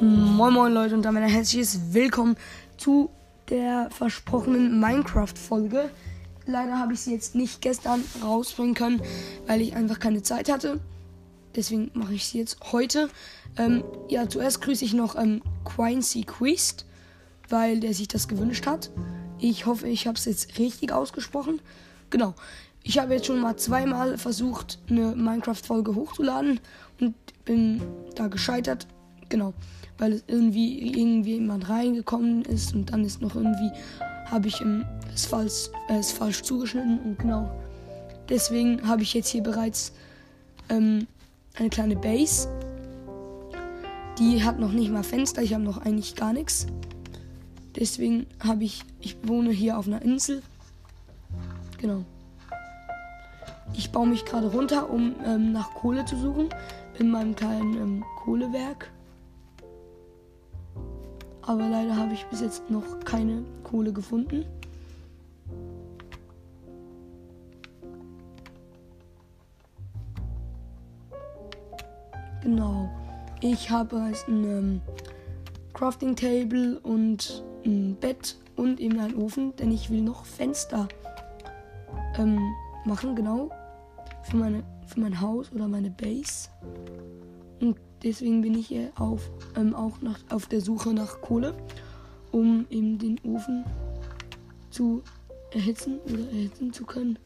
Moin Moin Leute und damit ein herzliches Willkommen zu der versprochenen Minecraft-Folge. Leider habe ich sie jetzt nicht gestern rausbringen können, weil ich einfach keine Zeit hatte. Deswegen mache ich sie jetzt heute. Ähm, ja, zuerst grüße ich noch ähm, Quincy Quest, weil der sich das gewünscht hat. Ich hoffe, ich habe es jetzt richtig ausgesprochen. Genau. Ich habe jetzt schon mal zweimal versucht, eine Minecraft-Folge hochzuladen und bin da gescheitert. Genau. Weil es irgendwie irgendwie jemand reingekommen ist und dann ist noch irgendwie habe ich es falsch äh, es falsch zugeschnitten und genau. Deswegen habe ich jetzt hier bereits ähm, eine kleine Base. Die hat noch nicht mal Fenster ich habe noch eigentlich gar nichts deswegen habe ich ich wohne hier auf einer Insel. Genau. Ich baue mich gerade runter um ähm, nach Kohle zu suchen. In meinem kleinen ähm, Kohlewerk aber leider habe ich bis jetzt noch keine Kohle gefunden. Genau. Ich habe bereits ein ähm, Crafting Table und ein Bett und eben einen Ofen, denn ich will noch Fenster ähm, machen, genau. Für, meine, für mein Haus oder meine Base. Deswegen bin ich hier auf, ähm, auch nach, auf der Suche nach Kohle, um eben den Ofen zu erhitzen oder erhitzen zu können.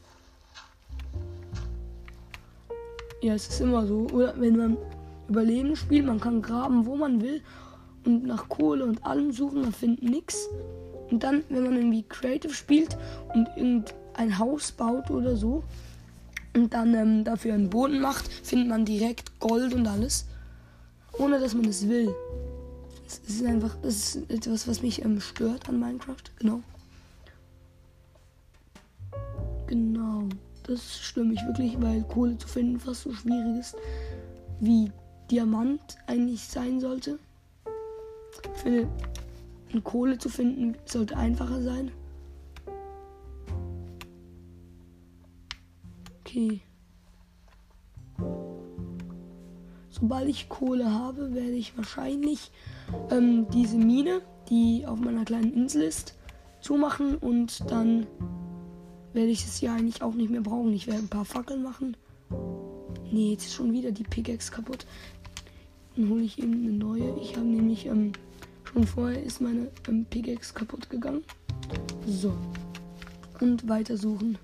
Ja, es ist immer so. Oder wenn man Überleben spielt, man kann graben, wo man will und nach Kohle und allem suchen, man findet nichts. Und dann, wenn man irgendwie Creative spielt und irgendein Haus baut oder so und dann ähm, dafür einen Boden macht, findet man direkt Gold und alles ohne dass man es will. Es ist einfach, das ist etwas, was mich ähm, stört an Minecraft. Genau. Genau. Das stört mich wirklich, weil Kohle zu finden fast so schwierig ist, wie Diamant eigentlich sein sollte. Ich finde, Kohle zu finden sollte einfacher sein. Okay. Sobald ich Kohle habe, werde ich wahrscheinlich ähm, diese Mine, die auf meiner kleinen Insel ist, zumachen und dann werde ich es ja eigentlich auch nicht mehr brauchen. Ich werde ein paar Fackeln machen. Nee, jetzt ist schon wieder die Pickaxe kaputt. Dann hole ich eben eine neue. Ich habe nämlich ähm, schon vorher ist meine ähm, Pickaxe kaputt gegangen. So. Und weiter suchen.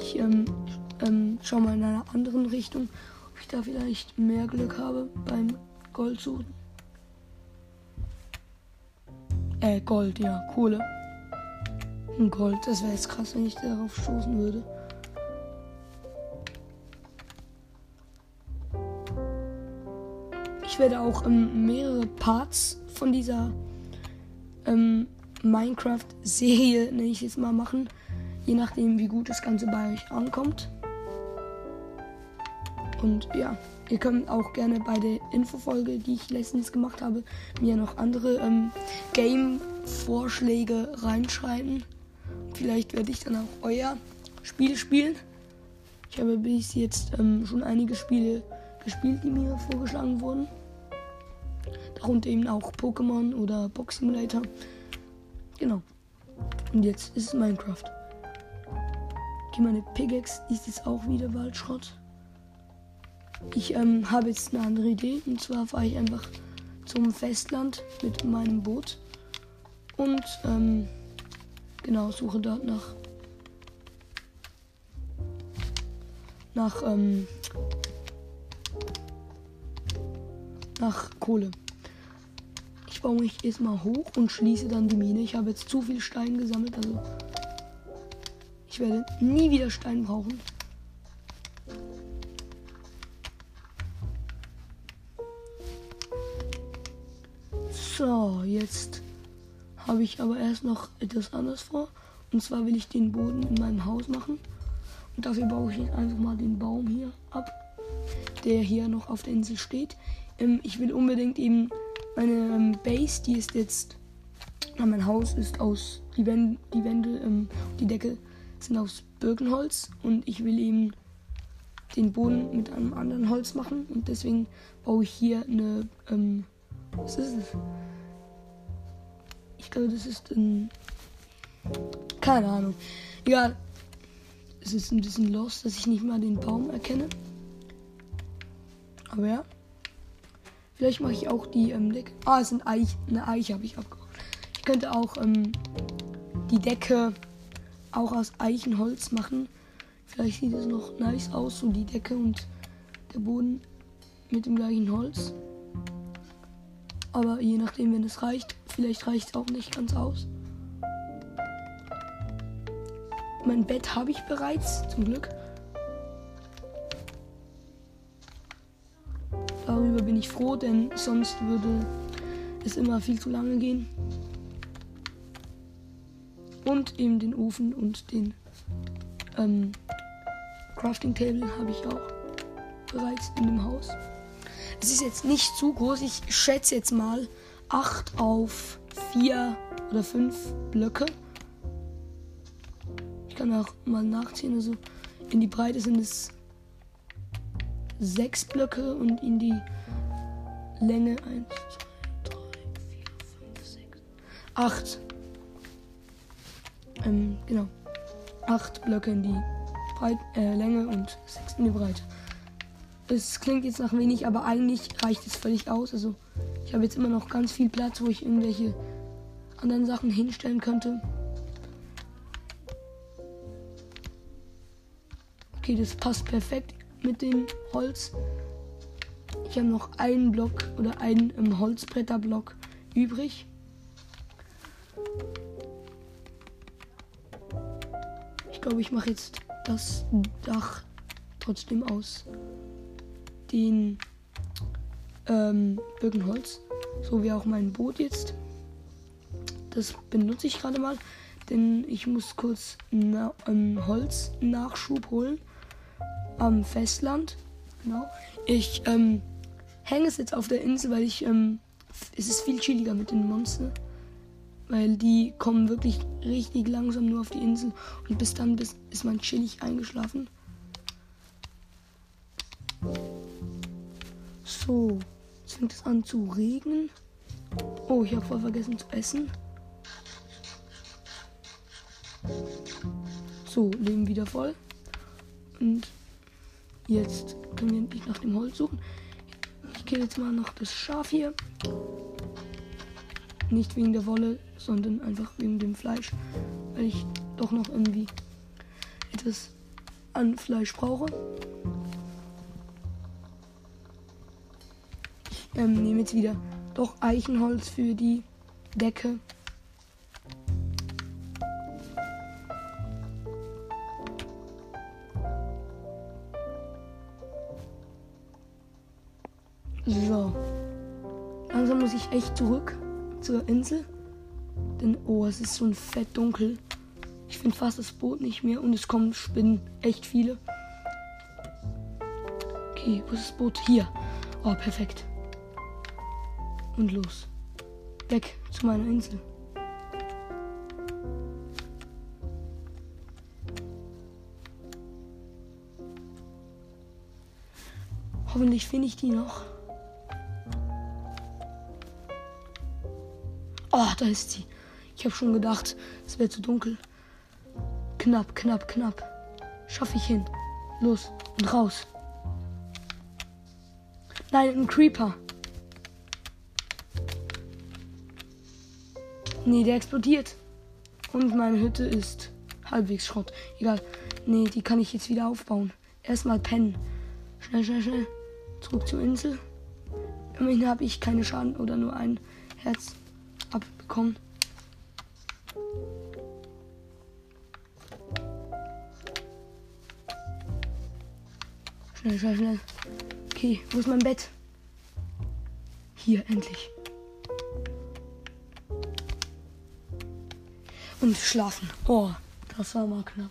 Ich ähm, ähm, schau mal in einer anderen Richtung, ich da vielleicht mehr Glück habe beim Goldsuchen. Äh, Gold, ja, Kohle. Gold, das wäre jetzt krass, wenn ich darauf stoßen würde. Ich werde auch ähm, mehrere Parts von dieser ähm, Minecraft-Serie, nenne ich jetzt mal, machen. Je nachdem, wie gut das Ganze bei euch ankommt. Und ja, ihr könnt auch gerne bei der Infofolge, die ich letztens gemacht habe, mir noch andere ähm, Game-Vorschläge reinschreiben. Vielleicht werde ich dann auch euer Spiel spielen. Ich habe bis jetzt ähm, schon einige Spiele gespielt, die mir vorgeschlagen wurden. Darunter eben auch Pokémon oder Box Simulator. Genau. Und jetzt ist es Minecraft. Okay, meine Pickaxe ist jetzt auch wieder Waldschrott. Ich ähm, habe jetzt eine andere Idee. Und zwar fahre ich einfach zum Festland mit meinem Boot. Und ähm, genau, suche dort nach. Nach, ähm, nach Kohle. Ich baue mich erstmal hoch und schließe dann die Mine. Ich habe jetzt zu viel Stein gesammelt, also ich werde nie wieder Stein brauchen. So, jetzt habe ich aber erst noch etwas anderes vor. Und zwar will ich den Boden in meinem Haus machen. Und dafür baue ich jetzt einfach mal den Baum hier ab, der hier noch auf der Insel steht. Ähm, ich will unbedingt eben meine ähm, Base, die ist jetzt, na, mein Haus ist aus, die Wände, die, Wände ähm, die Decke sind aus Birkenholz. Und ich will eben den Boden mit einem anderen Holz machen und deswegen baue ich hier eine, ähm, was ist es? Ich glaube, das ist ein, keine Ahnung. Egal. Es ist ein bisschen los, dass ich nicht mal den Baum erkenne. Aber ja. Vielleicht mache ich auch die ähm, Decke. Ah, es sind Eich, eine Eiche habe ich abgebaut. Ich könnte auch ähm, die Decke auch aus Eichenholz machen. Vielleicht sieht es noch nice aus, so die Decke und der Boden mit dem gleichen Holz. Aber je nachdem, wenn es reicht, vielleicht reicht es auch nicht ganz aus. Mein Bett habe ich bereits, zum Glück. Darüber bin ich froh, denn sonst würde es immer viel zu lange gehen. Und eben den Ofen und den ähm, Crafting Table habe ich auch bereits in dem Haus. Es ist jetzt nicht zu groß. Ich schätze jetzt mal 8 auf 4 oder 5 Blöcke. Ich kann auch mal nachziehen. Also in die Breite sind es 6 Blöcke und in die Länge 1, 2, 3, 4, 5, 6, 8. Ähm, genau. 8 Blöcke in die Breit äh, Länge und 6 in die Breite. Es klingt jetzt nach wenig, aber eigentlich reicht es völlig aus. Also ich habe jetzt immer noch ganz viel Platz, wo ich irgendwelche anderen Sachen hinstellen könnte. Okay, das passt perfekt mit dem Holz. Ich habe noch einen Block oder einen ähm, Holzbretterblock übrig. Ich glaube, ich mache jetzt das Dach trotzdem aus den ähm, Birkenholz. So wie auch mein Boot jetzt. Das benutze ich gerade mal, denn ich muss kurz na, ähm, Holz Nachschub holen am Festland. Genau. Ich ähm, hänge es jetzt auf der Insel, weil ich ähm, es ist viel chilliger mit den Monstern. Weil die kommen wirklich richtig langsam nur auf die Insel und bis dann bis, ist man chillig eingeschlafen. So, jetzt fängt es an zu regnen. Oh, ich habe voll vergessen zu essen. So, Leben wieder voll. Und jetzt können wir endlich nach dem Holz suchen. Ich kill jetzt mal noch das Schaf hier. Nicht wegen der Wolle, sondern einfach wegen dem Fleisch. Weil ich doch noch irgendwie etwas an Fleisch brauche. Ähm, nehme jetzt wieder doch Eichenholz für die Decke. So. Langsam muss ich echt zurück zur Insel. Denn, oh, es ist so ein fett dunkel. Ich finde fast das Boot nicht mehr und es kommen Spinnen. Echt viele. Okay, wo ist das Boot? Hier. Oh, perfekt. Und los. Weg zu meiner Insel. Hoffentlich finde ich die noch. Oh, da ist sie. Ich habe schon gedacht, es wäre zu dunkel. Knapp, knapp, knapp. Schaffe ich hin. Los und raus. Nein, ein Creeper. Nee, der explodiert. Und meine Hütte ist halbwegs Schrott. Egal. Nee, die kann ich jetzt wieder aufbauen. Erstmal pennen. Schnell, schnell, schnell. Zurück zur Insel. Immerhin habe ich keine Schaden oder nur ein Herz abbekommen. Schnell, schnell, schnell. Okay, wo ist mein Bett? Hier, endlich. und schlafen. Oh, das war mal knapp.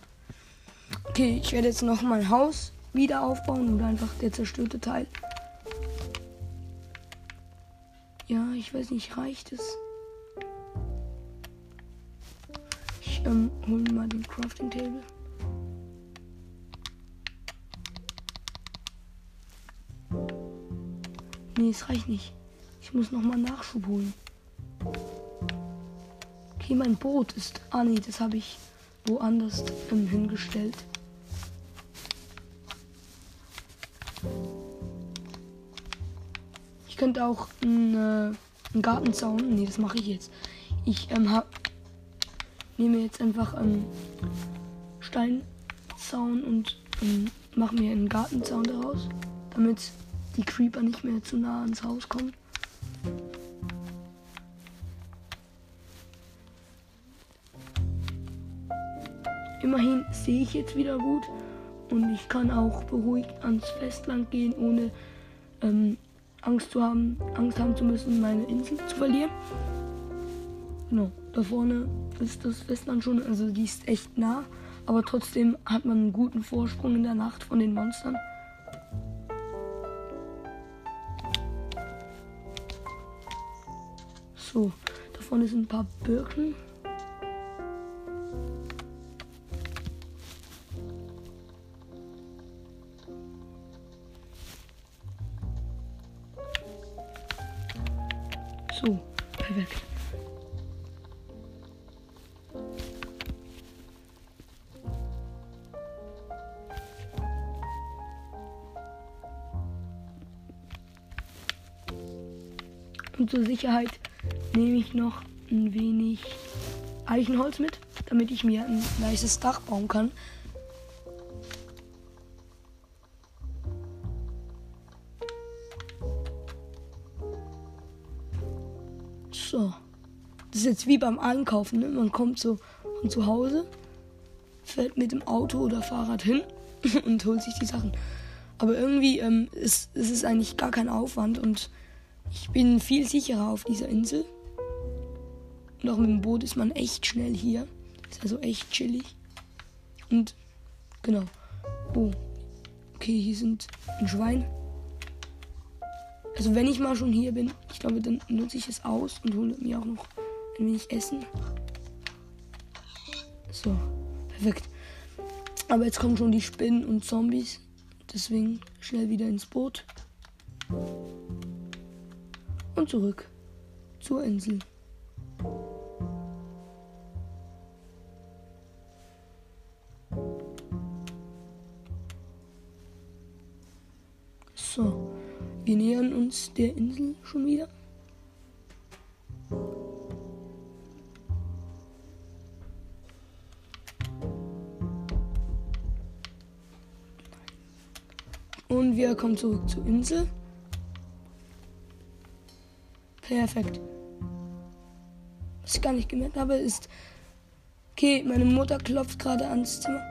Okay, ich werde jetzt noch mein Haus wieder aufbauen oder einfach der zerstörte Teil. Ja, ich weiß nicht, reicht es? Ich ähm, hole mal den Crafting Table. Nee, es reicht nicht. Ich muss noch mal Nachschub holen. Okay, mein Boot ist. Ah, nee, das habe ich woanders ähm, hingestellt. Ich könnte auch einen, äh, einen Gartenzaun. Nee, das mache ich jetzt. Ich ähm, hab, nehme jetzt einfach ähm, Steinzaun und ähm, mache mir einen Gartenzaun daraus, damit die Creeper nicht mehr zu nah ans Haus kommen. Immerhin sehe ich jetzt wieder gut und ich kann auch beruhigt ans Festland gehen, ohne ähm, Angst zu haben, Angst haben zu müssen, meine Insel zu verlieren. Genau, da vorne ist das Festland schon, also die ist echt nah, aber trotzdem hat man einen guten Vorsprung in der Nacht von den Monstern. So, da vorne sind ein paar Birken. Und zur Sicherheit nehme ich noch ein wenig Eichenholz mit, damit ich mir ein nices Dach bauen kann. So. Das ist jetzt wie beim Einkaufen. Ne? Man kommt so von zu Hause, fährt mit dem Auto oder Fahrrad hin und holt sich die Sachen. Aber irgendwie ähm, ist, ist es eigentlich gar kein Aufwand und ich bin viel sicherer auf dieser Insel. Und auch mit dem Boot ist man echt schnell hier. Ist also echt chillig. Und genau. Oh. Okay, hier sind ein Schwein. Also wenn ich mal schon hier bin, ich glaube, dann nutze ich es aus und hole mir auch noch ein wenig Essen. So, perfekt. Aber jetzt kommen schon die Spinnen und Zombies. Deswegen schnell wieder ins Boot. Und zurück zur Insel. So, wir nähern uns der Insel schon wieder. Und wir kommen zurück zur Insel. Perfekt. Was ich gar nicht gemerkt habe, ist. Okay, meine Mutter klopft gerade ans Zimmer.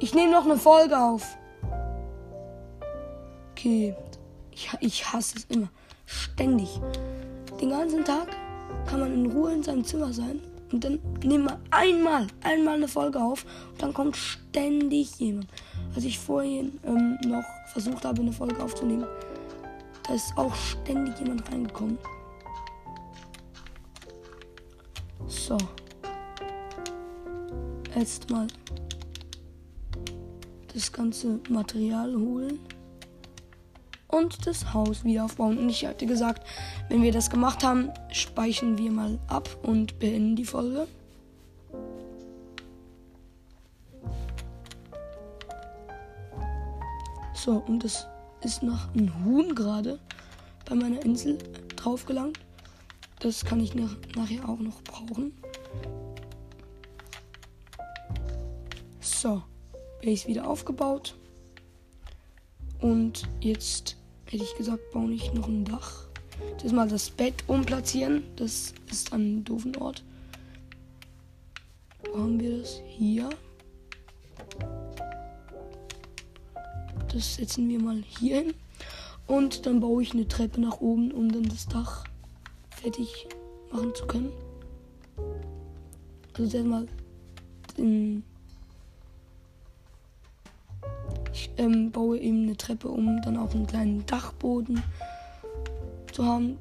Ich nehme noch eine Folge auf. Okay. Ich, ich hasse es immer. Ständig. Den ganzen Tag kann man in Ruhe in seinem Zimmer sein. Und dann nehmen wir einmal, einmal eine Folge auf. Und dann kommt ständig jemand. Als ich vorhin ähm, noch versucht habe, eine Folge aufzunehmen, da ist auch ständig jemand reingekommen. So. Jetzt mal das ganze Material holen und das Haus wieder aufbauen. Und ich hatte gesagt, wenn wir das gemacht haben, speichern wir mal ab und beenden die Folge. So, und das ist noch ein Huhn gerade bei meiner Insel draufgelangt. Das kann ich nach, nachher auch noch brauchen. So, Base wieder aufgebaut. Und jetzt hätte ich gesagt, baue ich noch ein Dach. Das mal das Bett umplatzieren. Das ist an einem doofen Ort. Wo haben wir das? Hier. Das setzen wir mal hier hin. Und dann baue ich eine Treppe nach oben, um dann das Dach fertig machen zu können. Also zuerst mal den ich ähm, baue eben eine Treppe, um dann auch einen kleinen Dachboden zu haben.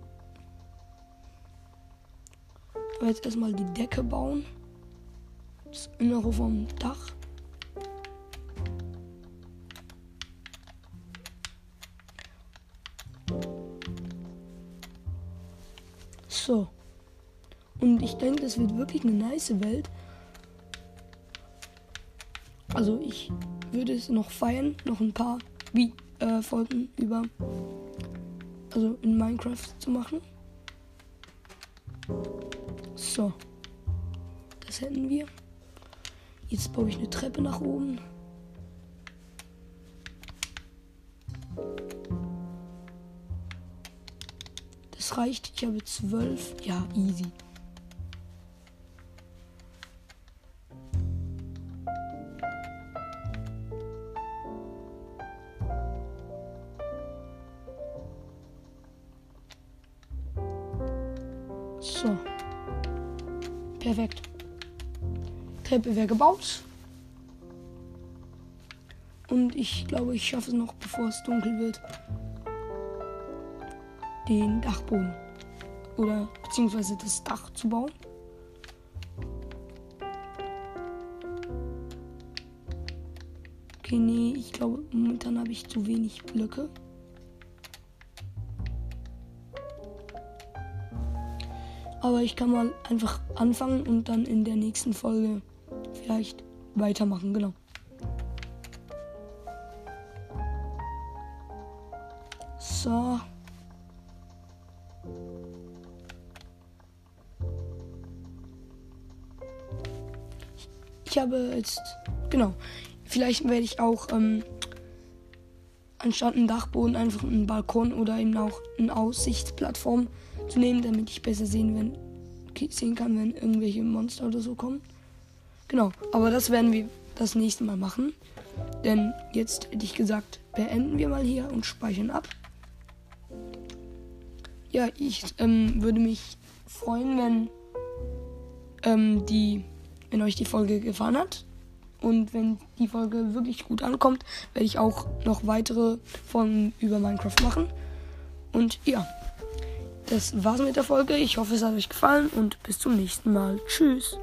Aber jetzt erstmal die Decke bauen. Das Innere vom Dach. So. Und ich denke, das wird wirklich eine nice Welt. Also ich würde es noch feiern, noch ein paar wie, äh, Folgen über, also in Minecraft zu machen. So. Das hätten wir. Jetzt baue ich eine Treppe nach oben. Das reicht. Ich habe zwölf. Ja, easy. So. Perfekt. Treppe wäre gebaut. Und ich glaube, ich schaffe es noch, bevor es dunkel wird, den Dachboden. Oder beziehungsweise das Dach zu bauen. Okay, nee, ich glaube, momentan habe ich zu wenig Blöcke. Aber ich kann mal einfach anfangen und dann in der nächsten Folge vielleicht weitermachen, genau. So. Ich habe jetzt, genau, vielleicht werde ich auch ähm, anstatt einen Dachboden einfach einen Balkon oder eben auch eine Aussichtsplattform zu nehmen, damit ich besser sehen, wenn, sehen kann, wenn irgendwelche Monster oder so kommen. Genau, aber das werden wir das nächste Mal machen. Denn jetzt hätte ich gesagt, beenden wir mal hier und speichern ab. Ja, ich ähm, würde mich freuen, wenn ähm, die, wenn euch die Folge gefallen hat. Und wenn die Folge wirklich gut ankommt, werde ich auch noch weitere Folgen über Minecraft machen. Und ja, das war's mit der Folge. Ich hoffe, es hat euch gefallen und bis zum nächsten Mal. Tschüss.